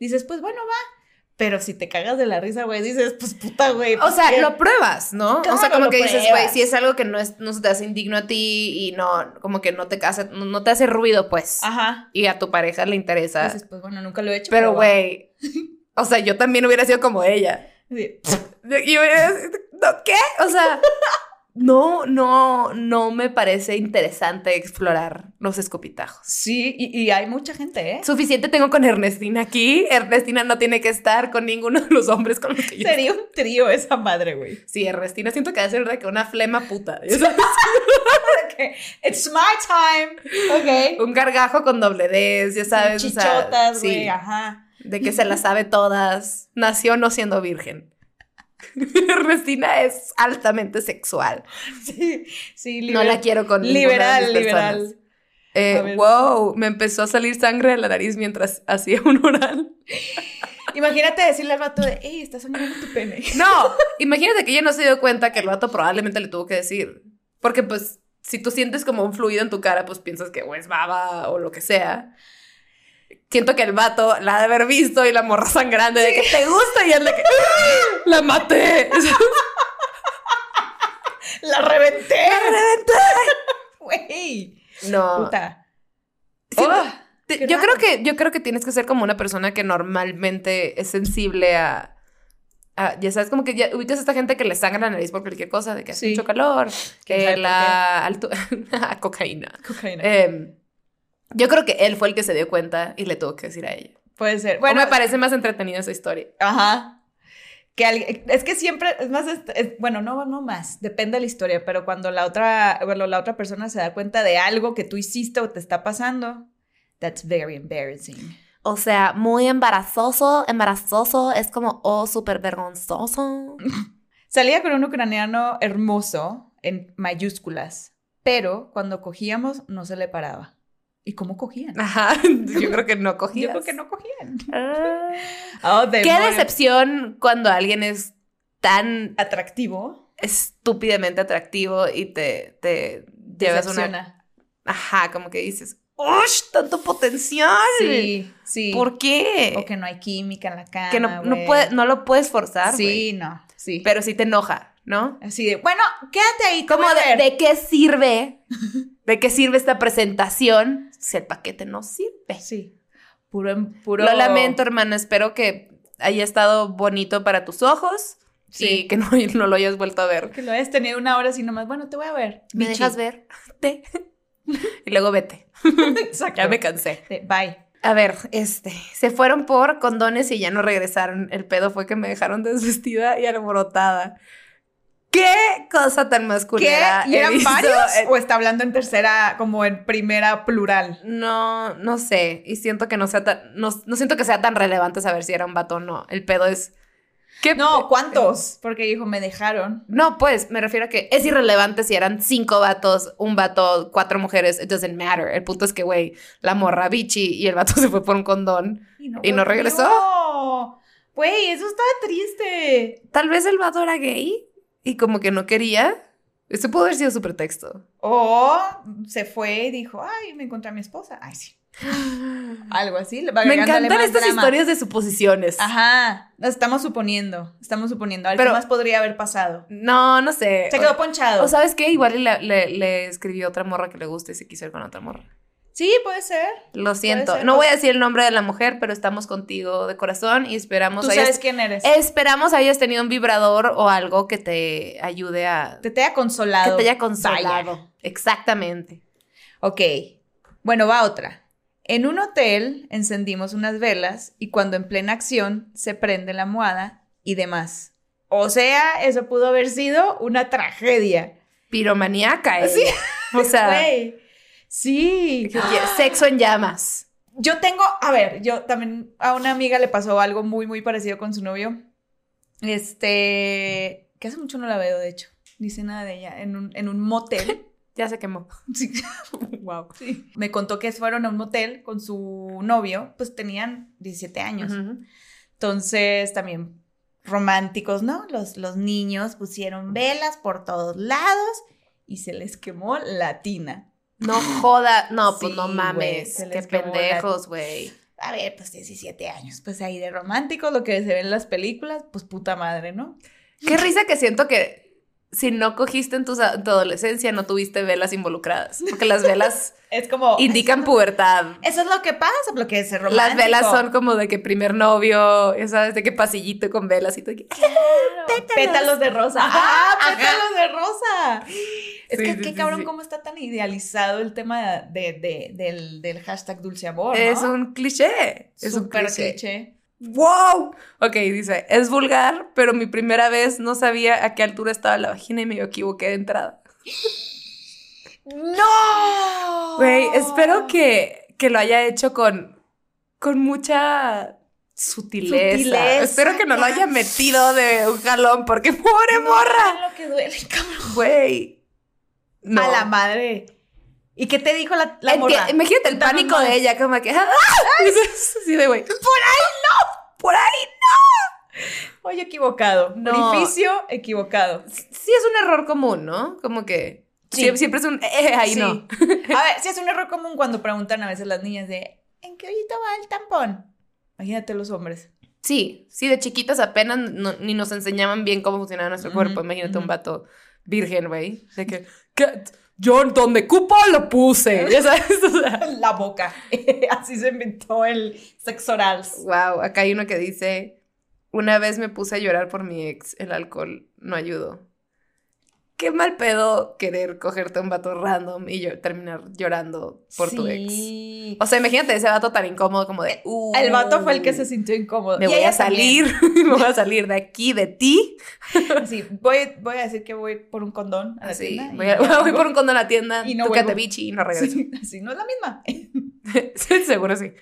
dices, pues bueno, va. Pero si te cagas de la risa, güey, dices, pues puta, güey. O sea, ¿qué? lo pruebas, ¿no? o sea, como lo que dices, güey, si es algo que no, es, no se te hace indigno a ti y no, como que no te hace, no, no te hace ruido, pues. Ajá. Y a tu pareja le interesa. Dices, pues bueno, nunca lo he hecho. pero, güey, o sea, yo también hubiera sido como ella. [laughs] Sí. Y hubiera ¿no, ¿qué? O sea, no, no, no me parece interesante explorar los escopitajos. Sí, y, y hay mucha gente, ¿eh? Suficiente tengo con Ernestina aquí. Ernestina no tiene que estar con ninguno de los hombres con los que yo Sería un trío esa madre, güey. Sí, Ernestina siento que va a ser de que una flema puta. ya sabes. Ok, It's my time. Ok. Un gargajo con doble D, ya sabes. o sea, Chichotas, sí, güey, ajá. de que se las sabe todas. Nació no siendo virgen. [laughs] Ernestina es altamente sexual. Sí, sí, No la quiero con Liberal, liberal. Eh, wow, me empezó a salir sangre de la nariz mientras [laughs] hacía un oral. [laughs] Imagínate decirle al vato de, hey, estás sangrando tu pene. No, imagínate que ella no se dio cuenta que el vato probablemente le tuvo que decir. Porque pues, si tú sientes como un fluido en tu cara, pues piensas que o es baba o lo que sea. Siento que el vato la ha de haber visto y la morra sangrando de que te gusta y él de que "¡Ah! la maté. [laughs] ¡La reventé! ¡La reventé! [laughs] Güey. No. Puta. Sí, Oh, te- qué yo creo que yo creo que tienes que ser como una persona que normalmente es sensible a, a- ya sabes como que ya ubicas a esta gente que le sangra la nariz por cualquier cosa de que hace Sí. mucho calor ¿Quién que por la altura [laughs] cocaína Cocaína. Em, yo creo que él fue el que se dio cuenta y le tuvo que decir a ella Puede ser. bueno me parece más entretenida esa historia Ajá. Que alguien- es que siempre, es más, es- es- bueno, no, no más, depende de la historia, pero cuando la otra, bueno, la otra persona se da cuenta de algo que tú hiciste o te está pasando, that's very embarrassing. o sea muy embarazoso embarazoso es como oh súper vergonzoso [laughs] Salía con un ucraniano hermoso en mayúsculas, pero cuando cogíamos no se le paraba. ¿Y cómo cogían? ajá [laughs] yo creo que no cogía Yo creo que no cogían. Ah. Oh, Qué decepción cuando alguien es tan Atractivo. estúpidamente atractivo y te, te llevas una... Ajá, como que dices, ¡Ush! ¡Tanto potencial! Sí, sí. ¿Por qué? O que no hay química en la cama. que no, no, puede, no lo puedes forzar, Sí, no, sí. Pero sí te enoja, ¿no? Así de, bueno, quédate ahí. Como de. ¿de qué sirve? ¿De qué sirve esta presentación si el paquete no sirve? Sí. Puro, en- puro. Lo lamento, hermana. Espero que haya estado bonito para tus ojos Sí. y que [laughs] no, no lo hayas vuelto a ver. Que lo hayas tenido una hora así nomás. Bueno, te voy a ver. ¿Me Bichi. dejas ver? [laughs] Te. y luego vete. Exacto. Ya me cansé. Bye. A ver, este, se fueron por condones y ya no regresaron. El pedo fue que me dejaron desvestida y alborotada. ¿Qué cosa tan ¿Qué? masculina? ¿Y he eran varios? ¿O está hablando en tercera, como en primera plural? No, no sé. Y siento que no sea tan, no, no siento que sea tan relevante saber si era un vato o no. El pedo es. ¿qué No, ¿cuántos? Porque dijo, me dejaron. No, pues, me refiero a que es irrelevante si eran cinco vatos, un vato, cuatro mujeres, it doesn't matter. El punto es que, güey, la morra bichi y el vato [laughs] se fue por un condón. Y no, ¿Y no regresó? Güey, eso está triste. Tal vez el vato era gay y como que no quería. Eso pudo haber sido su pretexto. O se fue y dijo, ay, me encontré a mi esposa. Ay, sí. [gasps] Algo así. Me encantan estas drama. historias de suposiciones. Ajá. Nos estamos suponiendo. Estamos suponiendo. A ver Pero- qué más podría haber pasado. No, no sé. Se quedó ponchado. O sabes qué, igual le, le, le escribió otra morra que le gusta y se quiso ir con otra morra. Sí, puede ser. Lo siento. ser, no voy a decir el nombre de la mujer, pero estamos contigo de corazón y esperamos Tú hayas, sabes quién eres. esperamos hayas tenido un vibrador o algo que te ayude a Te te haya consolado. que te haya consolado. Vaya. Exactamente. Ok. Bueno, va otra. En un hotel encendimos unas velas y cuando en plena acción se prende la almohada y demás. O sea, eso pudo haber sido una tragedia. Piromaníaca, ella. Sí. O sea. [laughs] Sí. sexo en llamas. Yo tengo, a ver, yo también a una amiga le pasó algo muy, muy parecido con su novio. Este, que hace mucho no la veo, de hecho. Ni sé nada de ella. En un, en un motel. [laughs] Ya se quemó. Sí. [laughs] wow. Sí. Me contó que fueron a un motel con su novio, pues tenían 17 años. Entonces, también románticos, ¿no? Los, los niños pusieron velas por todos lados y se les quemó la tina. No joda. No, pues Sí, no mames. Qué la- pendejos, güey. A ver, pues 17 años, pues ahí de románticos, lo que se ve en las películas, pues puta madre, ¿no? Qué risa que siento que si no cogiste en tu, en tu adolescencia, no tuviste velas involucradas. Porque las velas [laughs] Es como... [laughs] indican pubertad. Eso es lo que pasa, lo que es romántico. Las velas son como de que primer novio, ya sabes, de que pasillito con velas y todo. [laughs] Pétalos. Pétalos de rosa. Ajá, ¡Ah, ajá. pétalos de rosa! Es Sí, que sí, qué sí, cabrón cómo está tan idealizado el tema de, de- del, del hashtag dulce amor, ¿no? Es un cliché. Es un Súper cliché. cliché. ¡Wow! Ok, dice, es vulgar, pero mi primera vez no sabía a qué altura estaba la vagina y me equivoqué de entrada. ¡No! Güey, espero que, que lo haya hecho con, con mucha sutileza. Sutileza, Espero que no lo haya metido de un jalón, porque pobre morra. lo que duele, cabrón. Güey. No. A la madre. ¿Y qué te dijo la, la morra? Imagínate el pánico de ella, como que. ¡ah! [laughs] Así de güey. ¡Por ahí no! ¡Por ahí Oye, equivocado. No. Orificio equivocado. Sí es un error común, ¿no? Como que Sí. siempre, siempre es un eh, ahí Sí. no. [laughs] A ver, sí es un error común cuando preguntan a veces las niñas de ¿en qué hoyito va el tampón? Imagínate los hombres. Sí, sí, de chiquitas apenas no- ni nos enseñaban bien cómo funcionaba nuestro cuerpo. Imagínate un vato virgen, güey. De que, ¿qué? Yo donde cupo lo puse. [laughs] Ya sabes, o sea. La boca. [laughs] Así se inventó el sexo oral. Wow, acá hay uno que dice, una vez me puse a llorar por mi ex, el alcohol no ayudó. Qué mal pedo querer cogerte a un vato random y yo- terminar llorando por tu ex. Sí. O sea, imagínate ese vato tan incómodo como de... "Uh, El vato fue el que se sintió incómodo. Me Y voy a salir, [laughs] me voy a salir de aquí, de ti. Sí, voy, voy a decir que voy por un condón a la Así, tienda voy, a, voy por un condón a la tienda, Y no tú quédate bichi y no regreso. Sí, no es la misma. [laughs] Sí, seguro sí.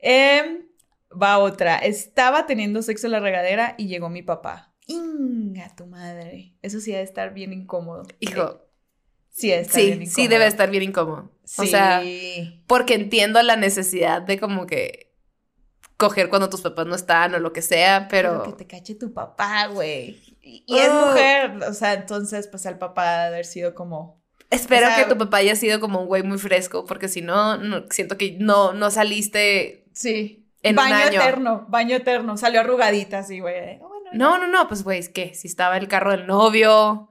Em, va otra. Estaba teniendo sexo en la regadera y llegó mi papá. Inga tu madre. Eso sí debe estar bien incómodo. Hijo, Sí, bien sí, sí debe estar bien incómodo. Sí. O sea, porque entiendo la necesidad de como que coger cuando tus papás no están o lo que sea, pero pero... que te cache tu papá, güey. Y, y es Oh. mujer, o sea, entonces pues al papá debe haber sido como Espero O sea, que tu papá haya sido como un güey muy fresco, porque si no, no siento que no, no saliste sí, en un baño año. eterno, baño eterno, salió arrugadita así, güey. Oh, bueno, No, no, no, pues güey, es que si estaba el carro del novio.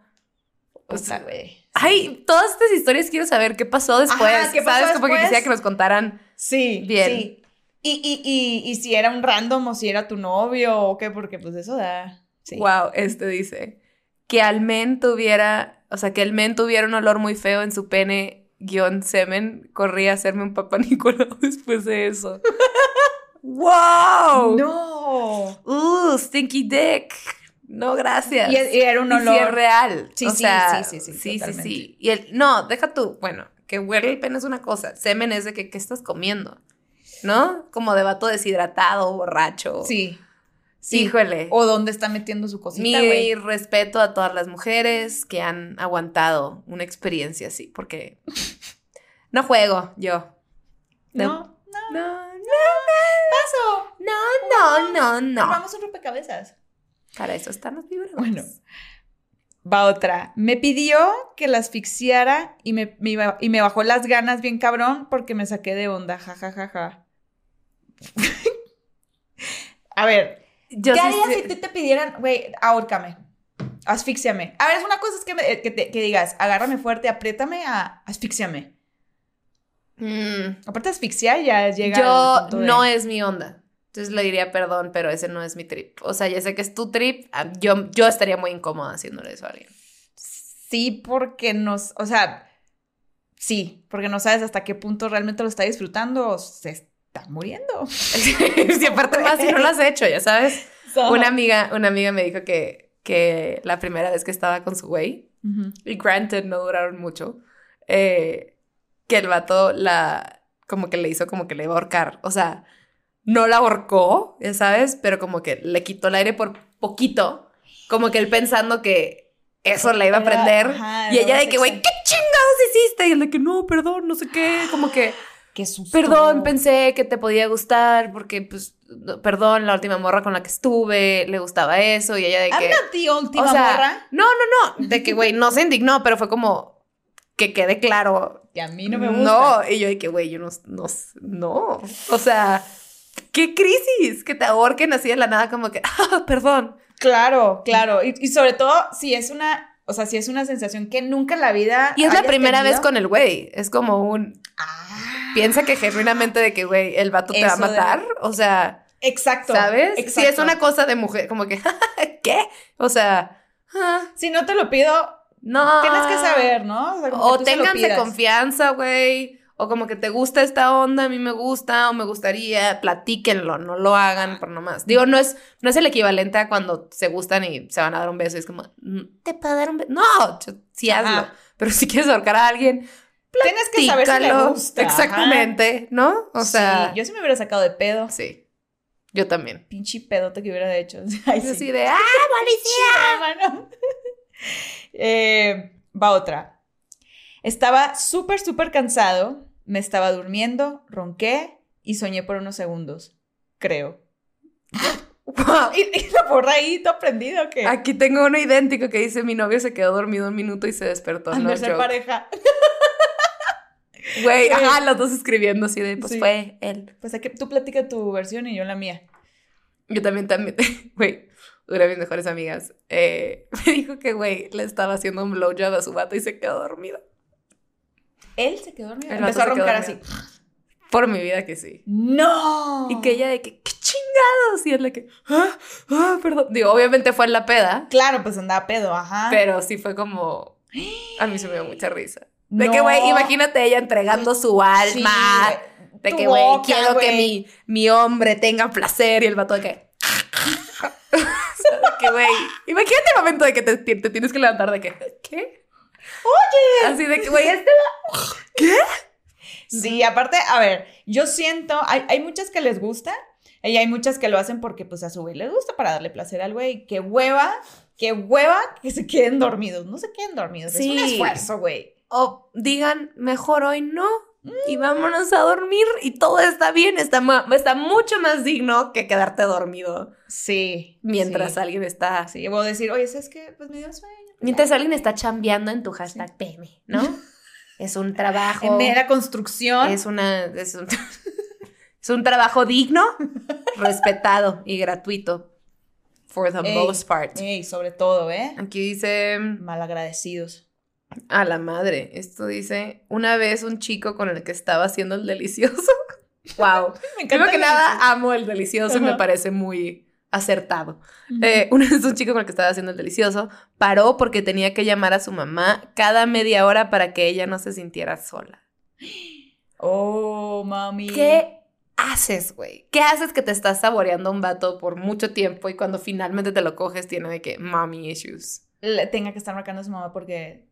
O sea, güey. Ay, todas estas historias quiero saber qué pasó después. Ajá, ¿qué pasó ¿Sabes? Como que después? quisiera que nos contaran. Sí, Bien. sí. Y, y, y, y si era un random o si era tu novio o qué, porque pues eso da. Sí. Wow, este dice que al men tuviera, o sea, que el men tuviera un olor muy feo en su pene guion semen, corría a hacerme un papá [laughs] Nicolau después de eso. [laughs] ¡Wow! No. ¡Uh, stinky dick! No, gracias. Y, y era un Y sí olor. es real. Sí, o sí, sea, sí, sí, sí, sí, sí. Y el, no, deja tú, bueno, que huele el pene es una cosa, semen es de que, ¿qué estás comiendo? ¿No? Como de vato deshidratado, borracho. Sí. Sí. Híjole. O dónde está metiendo su cosita, Mi respeto a todas las mujeres que han aguantado una experiencia así, porque no juego yo. No, No. no. No, Paso. no, no, no, no. Vamos un rompecabezas. Para eso están los vibradores. Bueno. Va otra. Me pidió que la asfixiara y me, me iba- y me bajó las ganas bien cabrón porque me saqué de onda. Ja, ja, ja, ja. [laughs] A ver, yo ¿qué harías si te, te pidieran, güey, ahórcame, asfixiame? A ver, es una cosa es que, me- que, te- que digas, agárrame fuerte, apriétame, a asfixiame. Mm, Aparte, asfixiar ya llega yo de- no es mi onda. Entonces le diría perdón, pero ese no es mi trip. O sea, ya sé que es tu trip. ah, Yo, yo estaría muy incómoda haciéndole eso a alguien. Sí, porque nos, o sea, sí, porque no sabes hasta qué punto realmente lo está disfrutando o se está muriendo. [laughs] si aparte más si no lo has hecho, ya sabes. So- Una amiga, una amiga me dijo que, que la primera vez que estaba con su güey, y granted no duraron mucho, eh, que el vato la, como que le hizo como que le iba a ahorcar. O sea, no la ahorcó, ya sabes, pero como que le quitó el aire por poquito, como que él pensando que eso la iba a Era- prender. ajá, y ella de que, güey. ¿qué chingados hiciste? Y él de que, no, perdón, no sé qué, como que... Qué susto. Perdón, pensé que te podía gustar porque, pues, perdón, la última morra con la que estuve, le gustaba eso y ella de que... not the última o sea, morra. No, no, no, de que, güey, no se indignó, pero fue como que quede claro. Que a mí no me gusta. No, y yo de que, güey, yo no, no, no, o sea, qué crisis, que te ahorquen así de la nada como que, [laughs] ah, perdón. Claro, claro. Y, y sobre todo, si es una, o sea, si es una sensación que nunca en la vida. Y es la primera tenido. vez con el güey, es como un... Ah, Piensa que genuinamente de que, güey, el vato te va a de- matar, o sea... exacto. ¿Sabes? Exacto. Si es una cosa de mujer, como que, [laughs] ¿qué? O sea, ah, Si no te lo pido, no. tienes que saber, ¿no? sea, O que tú se lo ténganse confianza, güey. O como que te gusta esta onda, a mí me gusta, o me gustaría, platíquenlo, no lo hagan por nomás. Digo, no es, no es el equivalente a cuando se gustan y se van a dar un beso y es como, mm, ¿te puedo dar un beso? No, ch- sí hazlo. Ajá. Pero si quieres ahorcar a alguien, Tienes que saber si le gusta. Exactamente, ¿no? O Ajá. sea, Sí, yo sí me hubiera sacado de pedo. sí. Yo también. Pinche pedote que hubiera hecho. [laughs] Ay, Yo sí. así de, ¡ah, policía! [laughs] hermano. [laughs] Eh, va otra. Estaba súper, súper cansado. Me estaba durmiendo, ronqué y soñé por unos segundos. Creo. Wow. [laughs] ¿Y, y la porra ahí todo prendido que Aquí tengo uno idéntico que dice, mi novio se quedó dormido un minuto y se despertó. han No de ser pareja. Güey, Sí. ajá, los dos escribiendo así de, pues Sí. fue él. Pues aquí tú platica tu versión y yo la mía. Yo también, también, [laughs] güey, una de mis mejores amigas eh, [laughs] me dijo que, güey, le estaba haciendo un blowjob a su vato y se quedó dormido. Él se quedó dormido. El Empezó a roncar así. Por mi vida que sí. ¡No! Y que ella de que, ¿qué chingados? Y él de que, ah, ah, perdón. Digo, obviamente fue en la peda, Claro, pues andaba pedo, ajá. pero sí fue como, a mí se me dio [gasps] mucha risa. De No. que, güey, imagínate ella entregando su Sí, alma. güey. de que, güey, quiero que güey. mi, mi hombre tenga placer. Y el vato de que... [laughs] o sea, de que, güey, imagínate el momento de que te, te tienes que levantar de que, ¿qué? Oye. Así de que, güey, este Sí, aparte, a ver, yo siento, hay, hay muchas que les gusta y hay muchas que lo hacen porque pues a su güey les gusta para darle placer al güey. Qué hueva, qué hueva que se queden dormidos. No se queden dormidos, es un esfuerzo, güey. O digan, mejor hoy no. Y vámonos a dormir y todo está bien. Está, está mucho más digno que quedarte dormido Sí. mientras sí. alguien está... Sí, voy a decir, oye, ¿sabes qué? Pues me dio sueño. Mientras alguien está chambeando en tu hashtag PM, ¿no? [laughs] Es un trabajo... En la construcción. Es una. Es un, [laughs] es un trabajo digno, [laughs] respetado y gratuito. For the Ey, most part. Ey, sobre todo, ¿eh? Aquí dice. Malagradecidos. A la madre. Esto dice. Una vez un chico con el que estaba haciendo el delicioso. wow. Me Primero que nada, amo el delicioso y me Ajá. parece muy acertado. delicioso. Eh, [laughs] una vez un chico con el que estaba haciendo el delicioso paró porque tenía que llamar a su mamá cada media hora para que ella no se sintiera sola. Oh, mami. ¿Qué haces, güey? ¿Qué haces que te estás saboreando a un vato por mucho tiempo y cuando finalmente te lo coges tiene de que mommy issues? Le tenga que estar marcando a su mamá porque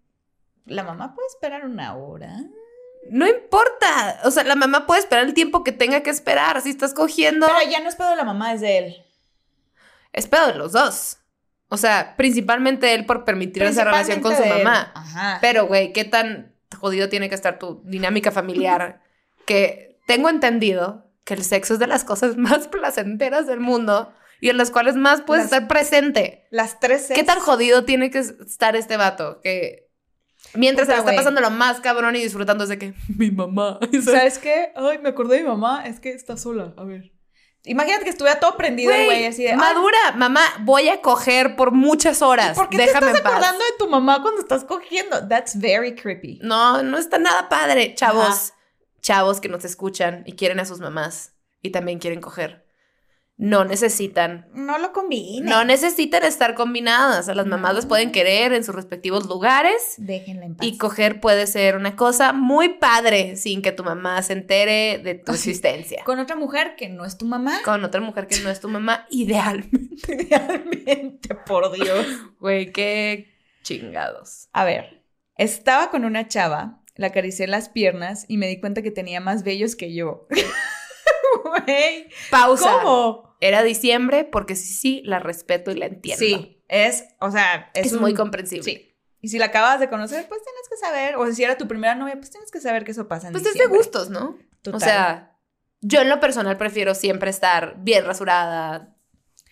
la mamá puede esperar una hora. No importa. O sea, la mamá puede esperar el tiempo que tenga que esperar. Si estás cogiendo, Pero ya no es pedo de la mamá, es de él. Es pedo de los dos. O sea, principalmente él por permitir esa relación con su mamá. Ajá. Pero, güey, ¿qué tan jodido tiene que estar tu dinámica familiar? [laughs] que tengo entendido que el sexo es de las cosas [laughs] más placenteras del mundo y en las cuales más puedes Las- estar presente. Las tres ¿Qué tan jodido tiene que estar este vato? Que mientras se le está pasando lo más cabrón y disfrutando es de que [laughs] mi mamá. ¿sabes? ¿Sabes qué? Ay, me acordé de mi mamá. Es que está sola. A ver. Imagínate que estuviera todo prendido, el güey, así de. "Ay, madura, mamá, voy a coger por muchas horas. ¿Por qué Déjame te estás paz. de tu mamá cuando estás cogiendo? That's very creepy. No, no está nada padre, chavos. Ajá. Chavos que nos escuchan y quieren a sus mamás y también quieren coger. No necesitan. No lo combine. No necesitan estar combinadas. A las mamás las pueden querer en sus respectivos lugares. Déjenla en paz. Y coger puede ser una cosa muy padre sin que tu mamá se entere de tu existencia. Con otra mujer que no es tu mamá. Con otra mujer que no es tu mamá, [laughs] idealmente. Realmente, por Dios. Güey, qué chingados. A ver, estaba con una chava, la acaricié las piernas y me di cuenta que tenía más vellos que yo. [laughs] Güey, Pausa. ¿cómo? Era diciembre porque sí, sí, la respeto y la entiendo. Sí, es, o sea, es, Es, un- muy comprensible. Sí. Y si la acabas de conocer, pues tienes que saber. O si era tu primera novia, pues tienes que saber que eso pasa en Pues es de gustos, ¿no? Total. O sea, yo en lo personal prefiero siempre estar bien rasurada,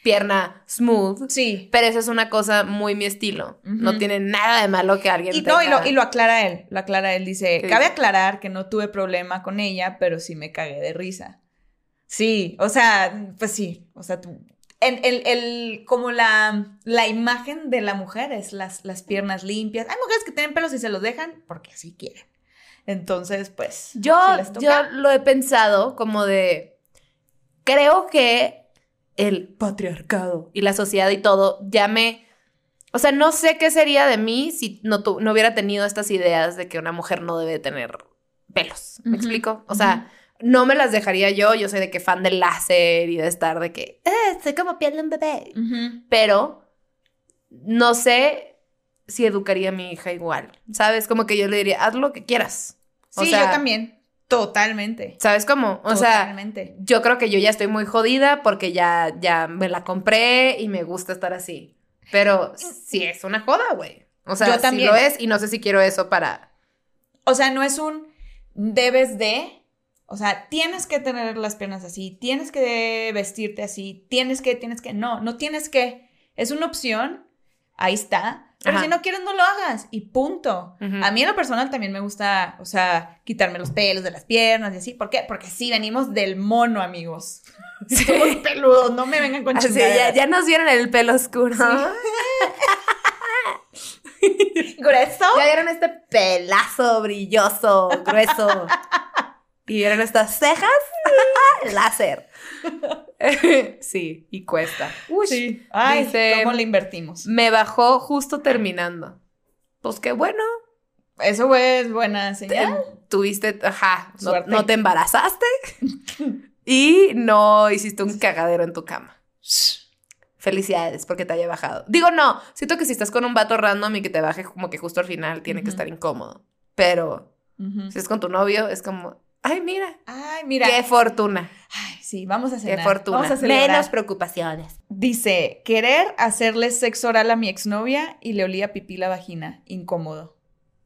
pierna smooth. Sí. Pero eso es una cosa muy mi estilo. No tiene nada de malo que alguien Y, no, y, tenga- lo, y lo aclara él. Lo aclara él. Dice, ¿Qué cabe dice? aclarar que no tuve problema con ella, pero sí me cagué de risa. Sí, o sea, pues sí. O sea, tú... En, el, el- como la, la imagen de la mujer es las, las piernas limpias. Hay mujeres que tienen pelos y se los dejan porque así quieren. Entonces, pues... Yo, si les toca- yo lo he pensado como de. Creo que el patriarcado y la sociedad y todo ya me. O sea, no sé qué sería de mí si no, tu- no hubiera tenido estas ideas de que una mujer no debe tener pelos. ¿Me explico? O sea, no me las dejaría yo. Yo soy de que fan del láser y de estar de que. Eh, soy como piel de un bebé. Pero no sé si educaría a mi hija igual. ¿Sabes? Como que yo le diría, haz lo que quieras. O Sí, sea, yo también. Totalmente. ¿Sabes cómo? O sea, Totalmente. yo creo que yo ya estoy muy jodida porque ya, ya me la compré y me gusta estar así. Pero sí es una joda, güey. O sea, Yo sí también. lo es y no sé si quiero eso para... O sea, no es un debes de. O sea, tienes que tener las piernas así, tienes que vestirte así, tienes que, tienes que. No, no tienes que. Es una opción, ahí está. Pero Ajá. si no quieres, no lo hagas. Y punto. A mí en lo personal también me gusta, o sea, quitarme los pelos de las piernas y así. ¿Por qué? Porque sí, venimos del mono, amigos. [laughs] Sí. Somos peludos, no me vengan con Así, ya, chingaderas. ya nos vieron el pelo oscuro. [laughs] ¿Grueso? Ya vieron este pelazo brilloso, grueso. [laughs] Y vieron estas cejas. [laughs] Láser. [laughs] sí, y cuesta. Uy, Sí. Ay, dice- ¿cómo le invertimos? Me bajó justo terminando. Pues qué bueno. Eso es buena señal. Te- Tuviste, ajá, no, no te embarazaste [laughs] y no hiciste un cagadero en tu cama. Felicidades porque te haya bajado. Digo, no, siento que si estás con un vato random y que te baje como que justo al final tiene que estar incómodo. Pero si es con tu novio, es como, ay, mira, Ay, mira. qué fortuna, Ay, sí, vamos a qué cenar. fortuna. Vamos a celebrar. Menos preocupaciones. Dice, querer hacerle sexo oral a mi exnovia y le olía pipí la vagina. Incómodo.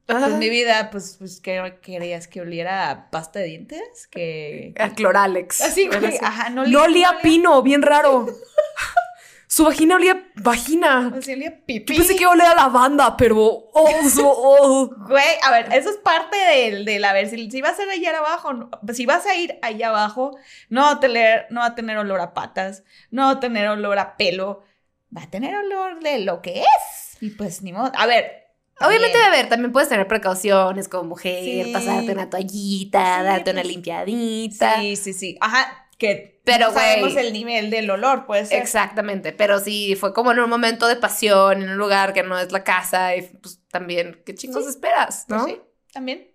Pues Ay, mi vida, pues, pues ¿qué querías? ¿Que oliera a pasta de dientes? Que... a Cloralex. Así, güey. Así. Ajá, no, No olía no a pino, bien raro. [laughs] Su vagina olía vagina. Así olía pipí. Yo pensé que olía a lavanda, pero. Oh, so- oh. Güey, a ver, eso es parte del, del a ver, si, si vas a ir allá abajo, no- si vas a ir allá abajo, no va, a tener, no va a tener olor a patas, no va a tener olor a pelo, va a tener olor de lo que es. Y pues ni modo. A ver. Obviamente, bien. a ver, también puedes tener precauciones como mujer, Sí. pasarte una toallita, Sí, darte una pues, limpiadita. Sí, sí, sí. Ajá, que Pero, no sabemos el nivel del olor, puede ser. Exactamente, pero si fue como en un momento de pasión, en un lugar que no es la casa, y pues también, ¿qué chingos Sí. esperas, Pues no? Sí, también.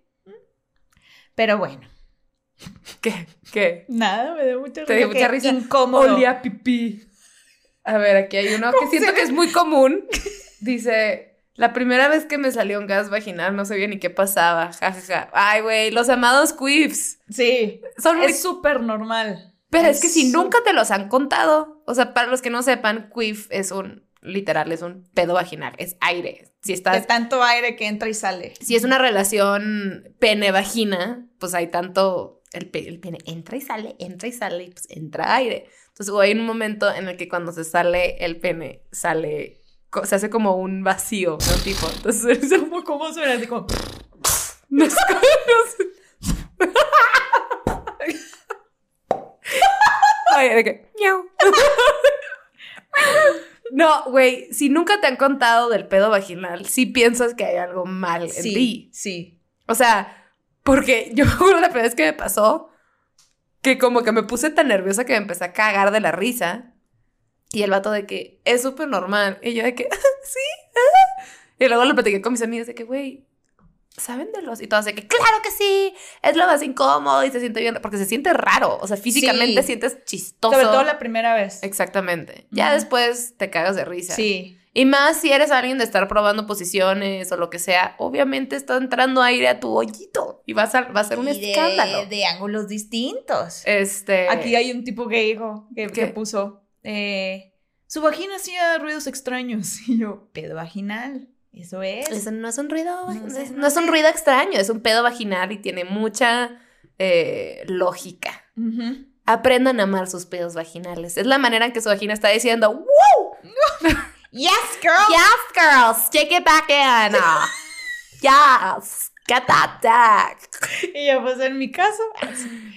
Pero bueno, [laughs] ¿Qué? ¿Qué? nada, me dio mucha Te dio risa. mucha risa. Incómodo. Olía a pipí. A ver, aquí hay uno [laughs] que siento que es muy común. Dice, la primera vez que me salió un gas vaginal no sabía ni qué pasaba. Ja, ja, ja. Ay, güey, los amados queefs. Sí, Son muy... es súper normal. Pero es que si nunca te los han contado, o sea, para los que no sepan, queef es un, literal, es un pedo vaginal, es aire. Si De estás... tanto aire que entra y sale. Si es una relación pene-vagina, pues hay tanto, el, pe- el pene entra y sale, entra y sale, y pues entra aire. Entonces, hay un momento en el que cuando se sale el pene, sale, se hace como un vacío, ¿no? Tipo, entonces, [laughs] es como, ¿Cómo suena? Así como... [laughs] no sé, no [laughs] Ay, de que, miau. No, güey, si nunca te han contado del pedo vaginal, sí piensas que hay algo mal en Sí, ti. sí. O sea, porque yo me acuerdo la primera vez que me pasó que como que me puse tan nerviosa que me empecé a cagar de la risa. Y el vato de que es súper normal. Y yo de que, [laughs] sí. ah". Y luego lo platiqué con mis amigas de que, güey, ¿saben de los? Y todas de que, claro que sí, es lo más incómodo y se siente bien, porque se siente raro. O sea, físicamente Sí. sientes chistoso. Sobre todo la primera vez. Exactamente. Ya después te cagas de risa. Sí. Y más si eres alguien de estar probando posiciones o lo que sea, obviamente está entrando aire a tu hoyito y va a ser, va a ser un Y de- escándalo. De, ángulos distintos. Este. Aquí hay un tipo que dijo, que, ¿Qué? que puso, eh, su vagina hacía ruidos extraños. [laughs] Y yo, pedo vaginal. Eso es. Eso no es un ruido, No, es, no no es un ruido extraño, es un pedo vaginal y tiene mucha eh, lógica. Aprendan a amar sus pedos vaginales. Es la manera en que su vagina está diciendo, ¡Woo! [laughs] Yes, girl. Yes, girls, take it back in. [laughs] yes, get that back. Y yo, pues en mi caso.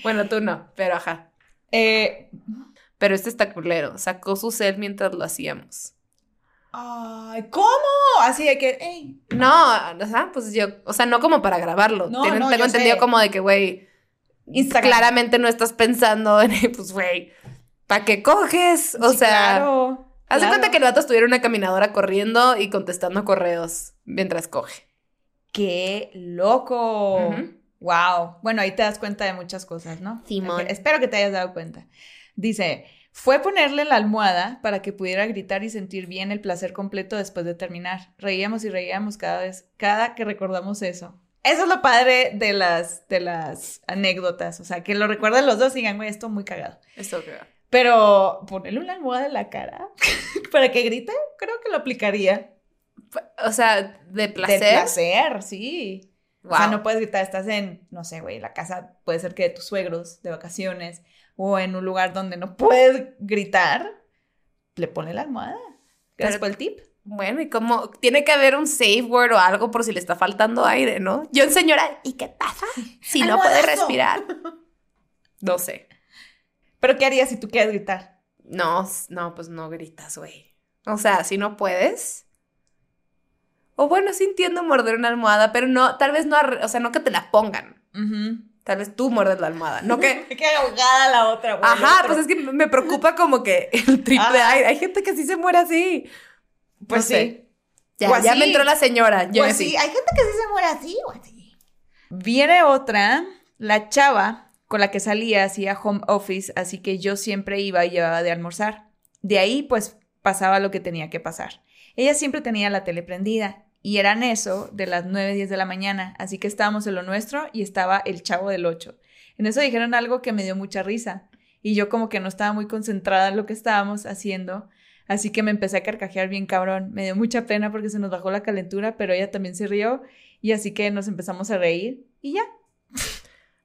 Bueno, tú no, pero ajá. Eh, Pero este está culero. Sacó su cel mientras lo hacíamos. Ay, ¿cómo? Así de que, hey, No, o sea, pues yo, o sea, no como para grabarlo. No, no, tengo entendido sé. como de que, güey, claramente no estás pensando en, [laughs] pues, güey, ¿para qué coges? O Sí, sea, claro, haz de claro. cuenta que el vato estuviera una caminadora corriendo y contestando correos mientras coge. ¡Qué loco! Wow. Bueno, ahí te das cuenta de muchas cosas, ¿no? Simón. Espero que te hayas dado cuenta. Dice, fue ponerle la almohada para que pudiera gritar y sentir bien el placer completo después de terminar. Reíamos y reíamos cada vez, cada que recordamos eso. Eso es lo padre de las, de las anécdotas. O sea, que lo recuerden los dos y digan, güey, esto muy cagado. Esto que Pero ponerle una almohada en la cara [laughs] para que grite, creo que lo aplicaría. O sea, de placer. De placer, sí. O sea, Wow. no puedes gritar, estás en, no sé, güey, la casa puede ser que de tus suegros, de vacaciones, o en un lugar donde no puedes gritar, le pone la almohada. Gracias Pero- por el tip. Bueno, y como tiene que haber un safe word o algo por si le está faltando aire, ¿no? Yo, señora, ¿y qué pasa [laughs] si no puede respirar? [laughs] No sé. Pero ¿qué harías si tú quieres gritar? No, no, pues no gritas, güey. O sea, si no puedes. O bueno, sí entiendo morder una almohada, pero no, tal vez no, o sea, no que te la pongan. Tal vez tú muerdes la almohada, no que... [laughs] Qué ahogada la otra, güey. Ajá, otro. pues es que me preocupa como que el triple Ajá. aire. Hay gente que sí se muere así. Pues no sé. sí. Ya, O ya así. me entró la señora. Yo Pues sí, hay gente que sí se muere así o así. Viene otra, la chava con la que salía hacía home office, así que yo siempre iba y llevaba de almorzar. De ahí, pues, pasaba lo que tenía que pasar. Ella siempre tenía la tele prendida y eran eso de las 9, 10 de la mañana, así que estábamos en lo nuestro y estaba el chavo del 8. En eso dijeron algo que me dio mucha risa y yo como que no estaba muy concentrada en lo que estábamos haciendo, así que me empecé a carcajear bien cabrón. Me dio mucha pena porque se nos bajó la calentura, pero ella también se rió y así que nos empezamos a reír y ya.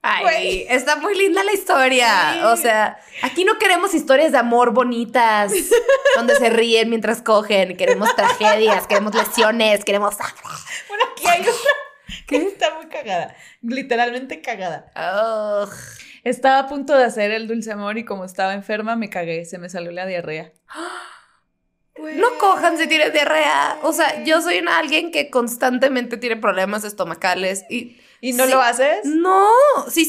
Ay, está muy linda la historia. Sí. O sea, aquí no queremos historias de amor bonitas, [laughs] donde se ríen mientras cogen. Queremos tragedias, queremos lesiones, queremos sangre. [laughs] Bueno, aquí hay otra [laughs] que está muy cagada, literalmente cagada. Estaba a punto de hacer el dulce amor y como estaba enferma me cagué, se me salió la diarrea. [gasps] No cojan si tienes diarrea. O sea, yo soy una, alguien que constantemente tiene problemas estomacales y ¿Y no Sí. lo haces? no, si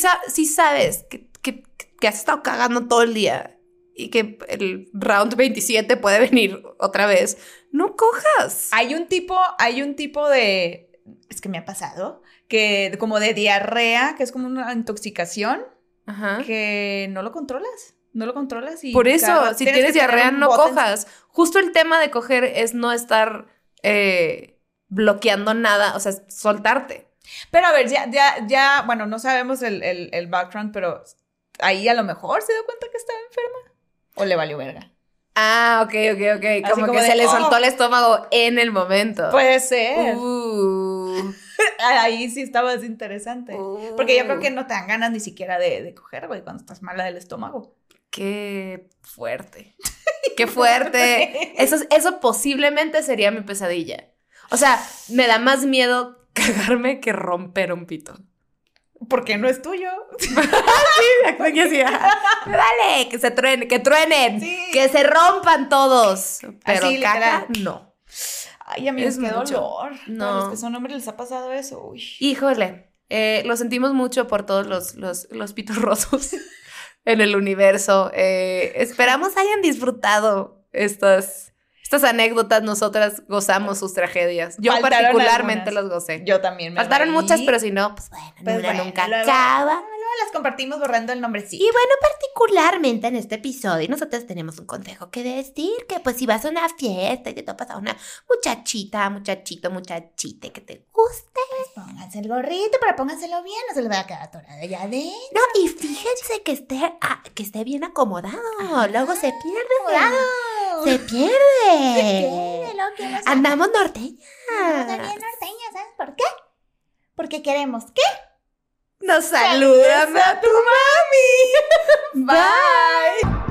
sabes que, que- que has estado cagando todo el día y que el round 27 puede venir otra vez, no cojas. Hay un tipo, hay un tipo de, es que me ha pasado, que como de diarrea, que es como una intoxicación, Ajá. que no lo controlas, no lo controlas y Por eso, si Tienes diarrea, no cojas. Justo el tema de coger es no estar eh, bloqueando nada, o sea, soltarte. Pero a ver, ya, ya, ya, bueno, no sabemos el, el, el background, pero ahí a lo mejor se dio cuenta que estaba enferma. O le valió verga. Ah, ok, ok, ok. Como, como que de, se le "Oh". soltó el estómago en el momento. Puede ser. Uh, [laughs] Ahí sí estaba interesante. Porque yo creo que no te dan ganas ni siquiera de, de coger, güey, cuando estás mala del estómago. Qué fuerte. [laughs] Qué fuerte. Eso, eso posiblemente sería mi pesadilla. O sea, me da más miedo [laughs] cagarme que romper un pito. Porque no es tuyo. [laughs] Así, ah, Dale, que se truenen, que truenen, Sí. que se rompan todos. Pero Así, caca, no. Ay, amigos, Es qué mucho. dolor. No. A los que son hombres les ha pasado eso. Uy. Híjole, eh, lo sentimos mucho por todos los, los, los pitos [laughs] rotos en el universo. Eh, esperamos hayan disfrutado estas, estas anécdotas. Nosotras gozamos sus tragedias. Yo Faltaron particularmente algunas. los gocé. Yo también me Faltaron reí. muchas, pero si no, pues bueno, Pues una bueno, nunca luego- acaba. Luego las compartimos borrando el nombrecito. Y bueno, particularmente en este episodio, nosotros tenemos un consejo que decir, que pues si vas a una fiesta y te topas a una muchachita, muchachito, muchachite que te guste, Pónganse el gorrito, pero pónganselo bien, no se les vaya a quedar atorado allá adentro. no, y fíjense que esté, ah, que esté bien acomodado, luego se pierde, se pierde. ¿Qué? Lo que nos Andamos norteñas. Andamos bien norteñas, ¿sabes por qué? Porque queremos ¿qué? Nos saludan a tu mami. [laughs] Bye.